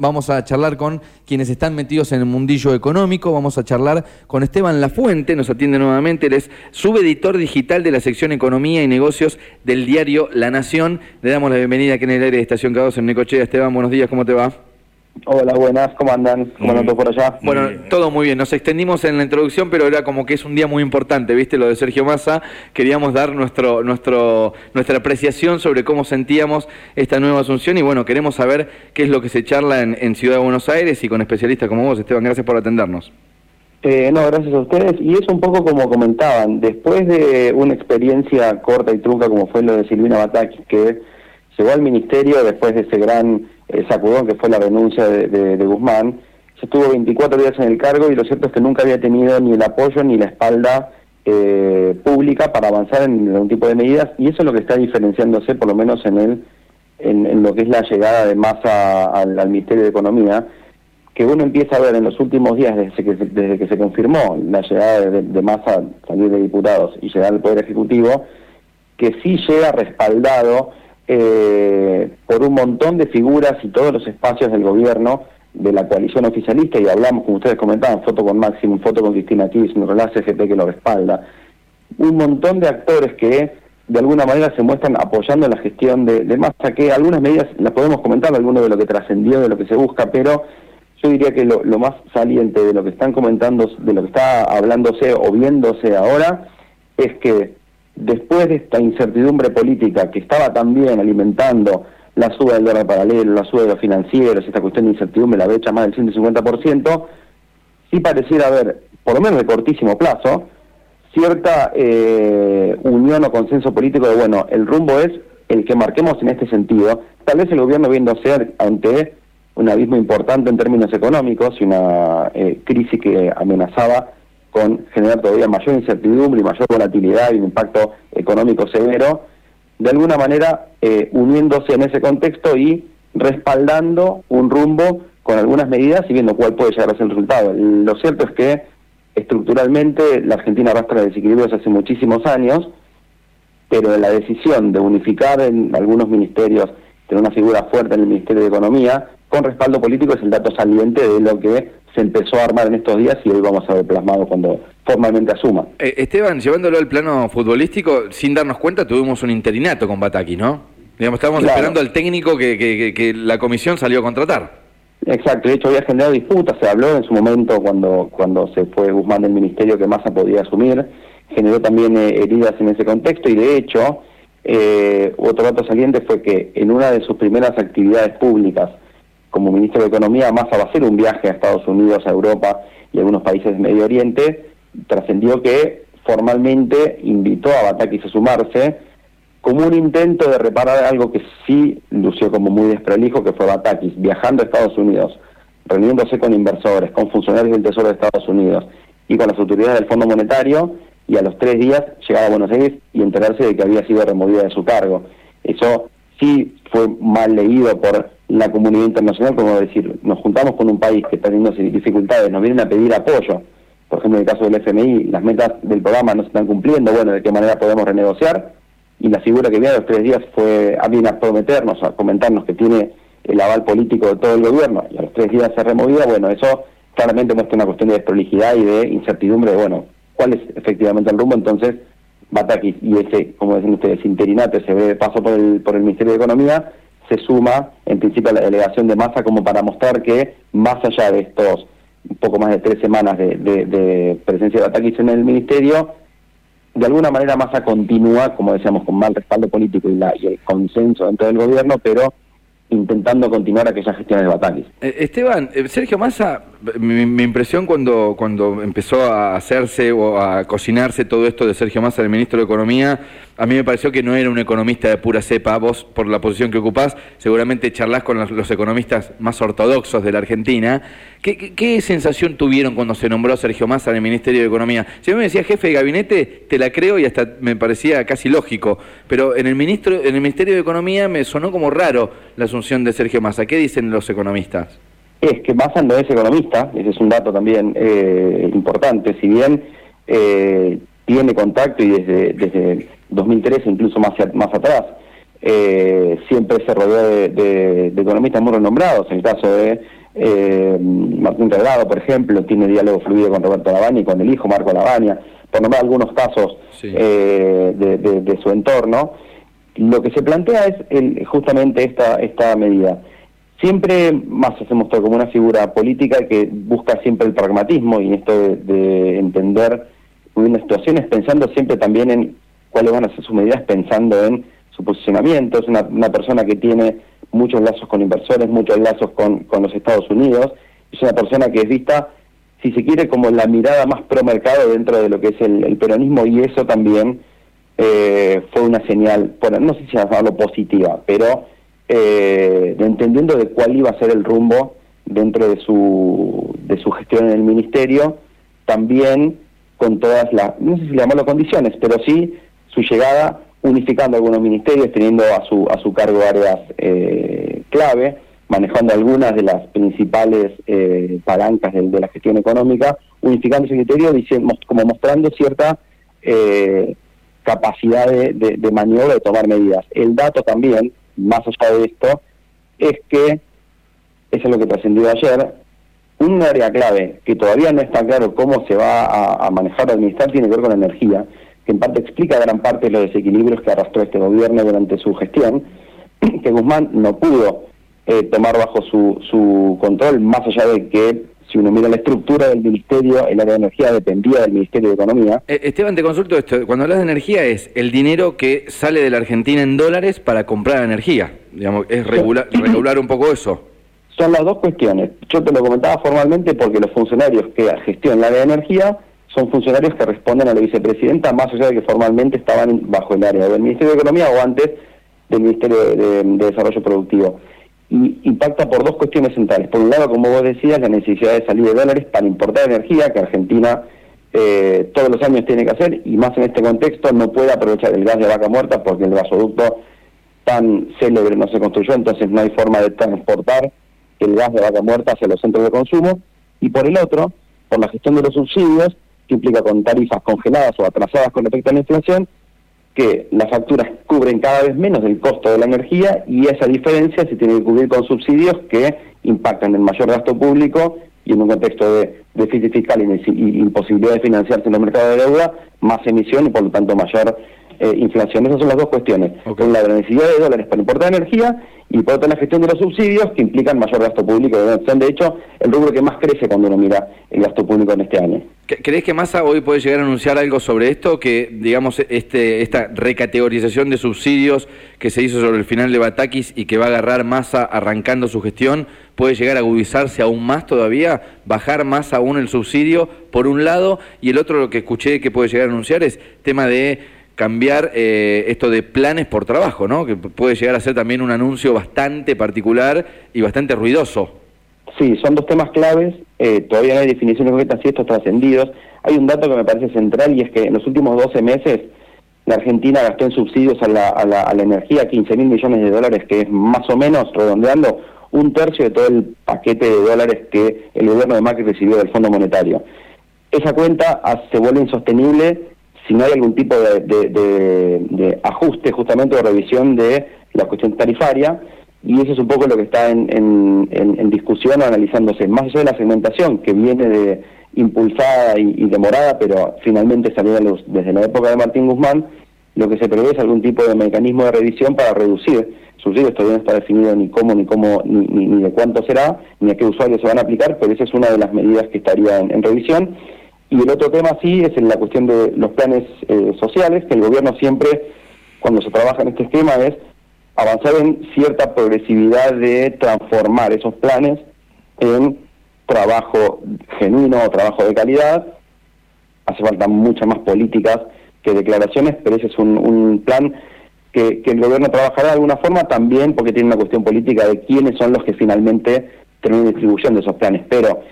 vamos a charlar con quienes están metidos en el mundillo económico, vamos a charlar con Esteban Lafuente, nos atiende nuevamente, él es subeditor digital de la sección Economía y Negocios del diario La Nación. Le damos la bienvenida aquí en el aire de Estación Cados en Necochea. Esteban, buenos días, ¿cómo te va? Hola, buenas, ¿cómo andan? ¿Cómo andan todos por allá? Bueno, todo muy bien. Nos extendimos en la introducción, pero era como que es un día muy importante, ¿viste? Lo de Sergio Massa. Queríamos dar nuestro, nuestro, nuestra apreciación sobre cómo sentíamos esta nueva asunción y bueno, queremos saber qué es lo que se charla en, Ciudad de Buenos Aires y con especialistas como vos, Esteban. Gracias por atendernos. Eh, no, gracias a ustedes. Y es un poco como comentaban, después de una experiencia corta y trunca como fue lo de Silvina Bataki, que llegó al ministerio después de ese gran eh, sacudón que fue la renuncia de, Guzmán, se estuvo 24 días en el cargo y lo cierto es que nunca había tenido ni el apoyo ni la espalda eh, pública para avanzar en algún tipo de medidas y eso es lo que está diferenciándose por lo menos en el en, lo que es la llegada de masa al, Ministerio de Economía, que uno empieza a ver en los últimos días desde que, desde que se confirmó la llegada de, de masa salir de diputados y llegar al Poder Ejecutivo, que sí llega respaldado eh, por un montón de figuras y todos los espacios del gobierno de la coalición oficialista, y hablamos, como ustedes comentaban, foto con Máximo, foto con Cristina Kirchner, la CGT que lo respalda, un montón de actores que de alguna manera se muestran apoyando la gestión de, de Massa, que algunas medidas las podemos comentar, algunos de lo que trascendió, de lo que se busca, pero yo diría que lo más saliente de lo que están comentando, de lo que está hablándose o viéndose ahora, es que después de esta incertidumbre política que estaba también alimentando la suba del dólar paralelo, la suba de los financieros, esta cuestión de incertidumbre, la brecha más del 150%, sí pareciera haber, por lo menos de cortísimo plazo, cierta eh, unión o consenso político de, bueno, el rumbo es el que marquemos en este sentido. Tal vez el gobierno viéndose ante un abismo importante en términos económicos y una eh, crisis que amenazaba con generar todavía mayor incertidumbre y mayor volatilidad y un impacto económico severo, de alguna manera eh, uniéndose en ese contexto y respaldando un rumbo con algunas medidas y viendo cuál puede llegar a ser el resultado. Lo cierto es que estructuralmente la Argentina arrastra desequilibrios hace muchísimos años, pero la decisión de unificar en algunos ministerios, tener una figura fuerte en el Ministerio de Economía, con respaldo político es el dato saliente de lo que se empezó a armar en estos días y hoy vamos a ver plasmado cuando formalmente asuma. Eh, Esteban, llevándolo al plano futbolístico, sin darnos cuenta tuvimos un interinato con Bataki, ¿no? Digamos, estábamos esperando al técnico que, que, la comisión salió a contratar. Exacto, de hecho había generado disputas, se habló en su momento cuando, cuando se fue Guzmán del ministerio que Massa podía asumir, generó también eh, heridas en ese contexto y de hecho eh, otro dato saliente fue que en una de sus primeras actividades públicas como ministro de Economía, Massa va a hacer un viaje a Estados Unidos, a Europa y a algunos países del Medio Oriente, trascendió que formalmente invitó a Batakis a sumarse como un intento de reparar algo que sí lució como muy desprolijo, que fue Batakis, viajando a Estados Unidos, reuniéndose con inversores, con funcionarios del Tesoro de Estados Unidos y con las autoridades del Fondo Monetario, y a los tres días llegar a Buenos Aires y enterarse de que había sido removida de su cargo. Eso sí fue mal leído por la comunidad internacional, como decir, nos juntamos con un país que está teniendo dificultades, nos vienen a pedir apoyo, por ejemplo en el caso del FMI, las metas del programa no se están cumpliendo, bueno, ¿de qué manera podemos renegociar? Y la figura que viene a los tres días fue a bien a prometernos, a comentarnos que tiene el aval político de todo el gobierno, y a los tres días se removía, bueno, eso claramente muestra una cuestión de desprolijidad y de incertidumbre, bueno, cuál es efectivamente el rumbo, entonces Batakis y ese, como dicen ustedes, interinato, ese breve paso por el, por el Ministerio de Economía, se suma en principio a la delegación de masa como para mostrar que más allá de estos un poco más de tres semanas de, presencia de Batakis en el Ministerio, de alguna manera Massa continúa, como decíamos, con mal respaldo político y, la, y el consenso dentro del gobierno, pero intentando continuar aquellas gestiones de Batakis. Eh, Esteban, eh, Sergio Massa mi, impresión cuando, cuando empezó a hacerse o a cocinarse todo esto de Sergio Massa, el ministro de Economía, a mí me pareció que no era un economista de pura cepa. Vos, por la posición que ocupás, seguramente charlas con los, economistas más ortodoxos de la Argentina. ¿Qué, sensación tuvieron cuando se nombró Sergio Massa en el Ministerio de Economía? Si a me decía jefe de gabinete, te la creo y hasta me parecía casi lógico. Pero en el, ministro, en el Ministerio de Economía me sonó como raro la asunción de Sergio Massa. ¿Qué dicen los economistas? Es que Massa no es economista, ese es un dato también eh, importante, si bien eh, tiene contacto y desde, desde 2013, incluso más, más atrás, eh, siempre se rodeó de, economistas muy renombrados. En el caso de eh, Martín Delgado, por ejemplo, tiene diálogo fluido con Roberto Lavagna y con el hijo Marco Lavagna, por nombrar algunos casos eh, de, su entorno. Lo que se plantea es justamente esta, esta medida. Siempre más se mostrado como una figura política que busca siempre el pragmatismo y esto de, de entender unas situaciones pensando siempre también en cuáles van a ser sus medidas, pensando en su posicionamiento. Es una, persona que tiene muchos lazos con inversores, muchos lazos con, con los Estados Unidos. Es una persona que es vista, si se quiere, como la mirada más pro mercado dentro de lo que es el, peronismo y eso también eh, fue una señal, bueno, no sé si llamarlo positiva, pero eh, entendiendo de cuál iba a ser el rumbo dentro de su, de su gestión en el ministerio, también con todas las, no sé si llamarlo condiciones, pero sí su llegada unificando algunos ministerios, teniendo a su, a su cargo áreas eh, clave, manejando algunas de las principales eh, palancas de, la gestión económica, unificando ese criterio, diciendo, como mostrando cierta eh, capacidad de, de, maniobra, de tomar medidas. El dato también, más allá de esto, es que, eso es lo que trascendió ayer, un área clave que todavía no está claro cómo se va a, manejar o administrar tiene que ver con la energía que en parte explica gran parte de los desequilibrios que arrastró este gobierno durante su gestión, que Guzmán no pudo eh, tomar bajo su, su control, más allá de que si uno mira la estructura del ministerio, el área de energía dependía del Ministerio de Economía. Eh, Esteban, te consulto esto. Cuando hablas de energía es el dinero que sale de la Argentina en dólares para comprar energía. Digamos, es regular, regular un poco eso. Son las dos cuestiones. Yo te lo comentaba formalmente porque los funcionarios que gestionan la área de energía son funcionarios que responden a la vicepresidenta, más allá de que formalmente estaban bajo el área del Ministerio de Economía o antes del Ministerio de, Desarrollo Productivo. Y impacta por dos cuestiones centrales. Por un lado, como vos decías, la necesidad de salir de dólares para importar energía, que Argentina eh, todos los años tiene que hacer, y más en este contexto no puede aprovechar el gas de vaca muerta porque el gasoducto tan célebre no se construyó, entonces no hay forma de transportar el gas de vaca muerta hacia los centros de consumo. Y por el otro, por la gestión de los subsidios, que implica con tarifas congeladas o atrasadas con respecto a la inflación, que las facturas cubren cada vez menos el costo de la energía y esa diferencia se tiene que cubrir con subsidios que impactan en mayor gasto público y en un contexto de déficit fiscal y, imposibilidad de financiarse en el mercado de deuda, más emisión y por lo tanto mayor eh, inflación. Esas son las dos cuestiones. Por un lado, la necesidad de dólares para importar energía y por otro la gestión de los subsidios que implican mayor gasto público. Son de hecho el rubro que más crece cuando uno mira el gasto público en este año. ¿Crees que Massa hoy puede llegar a anunciar algo sobre esto? Que, digamos, este, esta recategorización de subsidios que se hizo sobre el final de Batakis y que va a agarrar Massa arrancando su gestión, puede llegar a agudizarse aún más todavía, bajar más aún el subsidio, por un lado, y el otro lo que escuché que puede llegar a anunciar es tema de cambiar eh, esto de planes por trabajo, ¿no? Que puede llegar a ser también un anuncio bastante particular y bastante ruidoso. Sí, son dos temas claves. Eh, todavía no hay definiciones concretas y estos trascendidos. Hay un dato que me parece central y es que en los últimos 12 meses la Argentina gastó en subsidios a la, a la, a la energía 15 mil millones de dólares, que es más o menos, redondeando, un tercio de todo el paquete de dólares que el gobierno de Macri recibió del Fondo Monetario. Esa cuenta se vuelve insostenible si no hay algún tipo de, ajuste justamente o revisión de la cuestión tarifaria y eso es un poco lo que está en, en, discusión o analizándose, más allá de la segmentación que viene de impulsada y, demorada, pero finalmente salió desde la época de Martín Guzmán, lo que se prevé es algún tipo de mecanismo de revisión para reducir subsidios, todavía no está definido ni cómo, ni cómo, ni, ni, de cuánto será, ni a qué usuarios se van a aplicar, pero esa es una de las medidas que estaría en, revisión. Y el otro tema sí es en la cuestión de los planes eh, sociales, que el gobierno siempre, cuando se trabaja en este esquema, es avanzar en cierta progresividad de transformar esos planes en trabajo genuino o trabajo de calidad. Hace falta muchas más políticas que declaraciones, pero ese es un, plan que, el gobierno trabajará de alguna forma también porque tiene una cuestión política de quiénes son los que finalmente terminan distribuyendo esos planes. Pero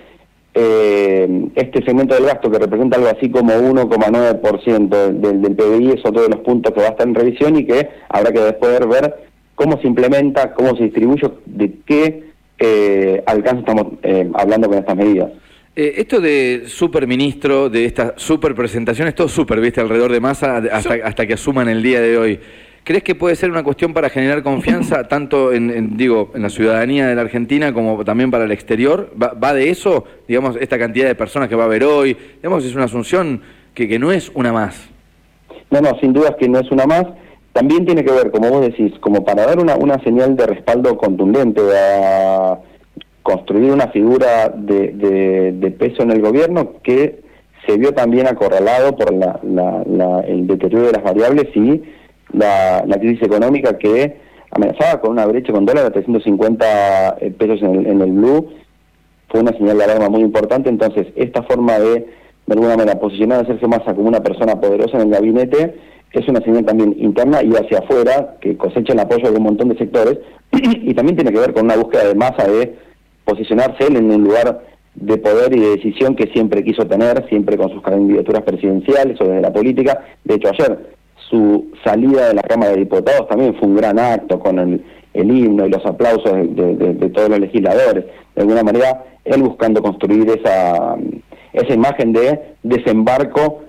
eh, este segmento del gasto que representa algo así como 1,9% del, del PBI es otro de los puntos que va a estar en revisión y que habrá que después ver cómo se implementa, cómo se distribuye, de qué eh, alcance estamos eh, hablando con estas medidas. Eh, esto de superministro, de esta super presentación, es todo super, ¿viste? Alrededor de masa hasta, hasta que asuman el día de hoy. ¿Crees que puede ser una cuestión para generar confianza tanto en, digo, en la ciudadanía de la Argentina como también para el exterior? ¿Va, de eso, digamos, esta cantidad de personas que va a haber hoy? Digamos, es una asunción que, que no es una más. No, no, sin duda que no es una más. También tiene que ver, como vos decís, como para dar una, una señal de respaldo contundente a construir una figura de, de, peso en el gobierno que se vio también acorralado por la, la, el deterioro de las variables y la, crisis económica que amenazaba con una brecha con dólar de 350 eh, pesos en el, en el blue, fue una señal de alarma muy importante, entonces esta forma de, de alguna manera, posicionar a Sergio Massa como una persona poderosa en el gabinete, es una señal también interna y hacia afuera, que cosecha el apoyo de un montón de sectores, y también tiene que ver con una búsqueda de masa de posicionarse él en un lugar de poder y de decisión que siempre quiso tener, siempre con sus candidaturas presidenciales o desde la política. De hecho, ayer su salida de la Cámara de Diputados también fue un gran acto con el, himno y los aplausos de, todos los legisladores. De alguna manera, él buscando construir esa, esa imagen de desembarco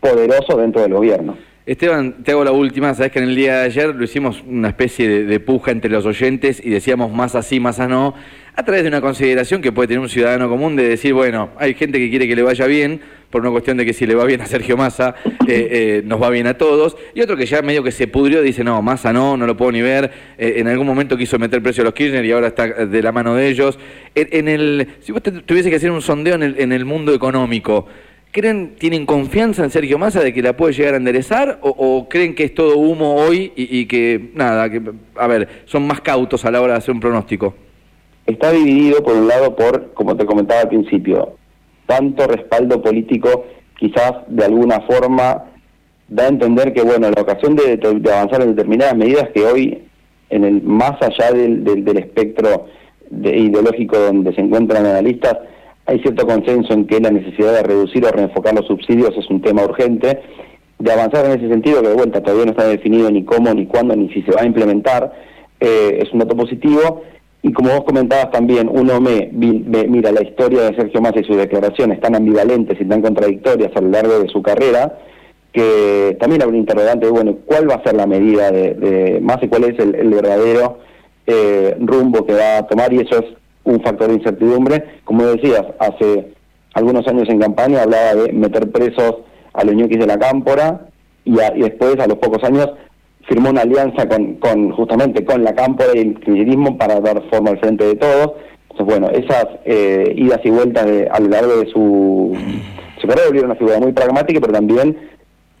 poderoso dentro del gobierno. Esteban, te hago la última. Sabes que en el día de ayer lo hicimos una especie de, puja entre los oyentes y decíamos más así, más a no, a través de una consideración que puede tener un ciudadano común de decir, bueno, hay gente que quiere que le vaya bien, por una cuestión de que si le va bien a Sergio Massa, eh, eh, nos va bien a todos, y otro que ya medio que se pudrió, dice, no, Massa no, no lo puedo ni ver, eh, en algún momento quiso meter precio a los Kirchner y ahora está de la mano de ellos. En, el, si vos tuviese que hacer un sondeo en el mundo económico, ¿Creen, tienen confianza en Sergio Massa de que la puede llegar a enderezar o, creen que es todo humo hoy y, que, nada, que, a ver, son más cautos a la hora de hacer un pronóstico? Está dividido por un lado por, como te comentaba al principio, tanto respaldo político quizás de alguna forma da a entender que, bueno, la ocasión de, avanzar en determinadas medidas que hoy, en el más allá del, del, espectro ideológico donde se encuentran analistas, hay cierto consenso en que la necesidad de reducir o reenfocar los subsidios es un tema urgente, de avanzar en ese sentido, que de vuelta todavía no está definido ni cómo, ni cuándo, ni si se va a implementar, eh, es un dato positivo. Y como vos comentabas también, uno me, mira la historia de Sergio Massa y sus declaraciones tan ambivalentes y tan contradictorias a lo largo de su carrera, que también hay un interrogante de, bueno, ¿cuál va a ser la medida de, de y cuál es el, verdadero eh, rumbo que va a tomar? Y eso es un factor de incertidumbre. Como decías, hace algunos años en campaña hablaba de meter presos a los ñoquis de la cámpora y, después, a los pocos años, firmó una alianza con, con justamente con la cámpora y el kirchnerismo para dar forma al frente de todos. Entonces, bueno, esas eh, idas y vueltas de, a lo largo de su, su carrera volvieron una figura muy pragmática, pero también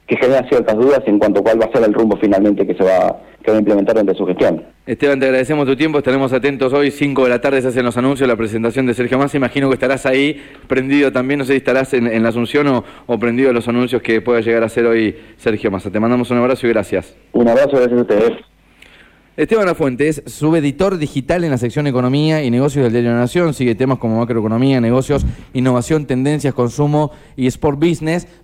que genera ciertas dudas en cuanto a cuál va a ser el rumbo finalmente que se va, que va a implementar durante su gestión. Esteban, te agradecemos tu tiempo, estaremos atentos hoy, 5 de la tarde se hacen los anuncios, la presentación de Sergio Massa, imagino que estarás ahí prendido también, no sé si estarás en, la Asunción o, o, prendido a los anuncios que pueda llegar a hacer hoy Sergio Massa. Te mandamos un abrazo y gracias. Un abrazo, gracias a ustedes. Esteban Afuentes, subeditor digital en la sección Economía y Negocios del Diario de la Nación, sigue temas como macroeconomía, negocios, innovación, tendencias, consumo y sport business.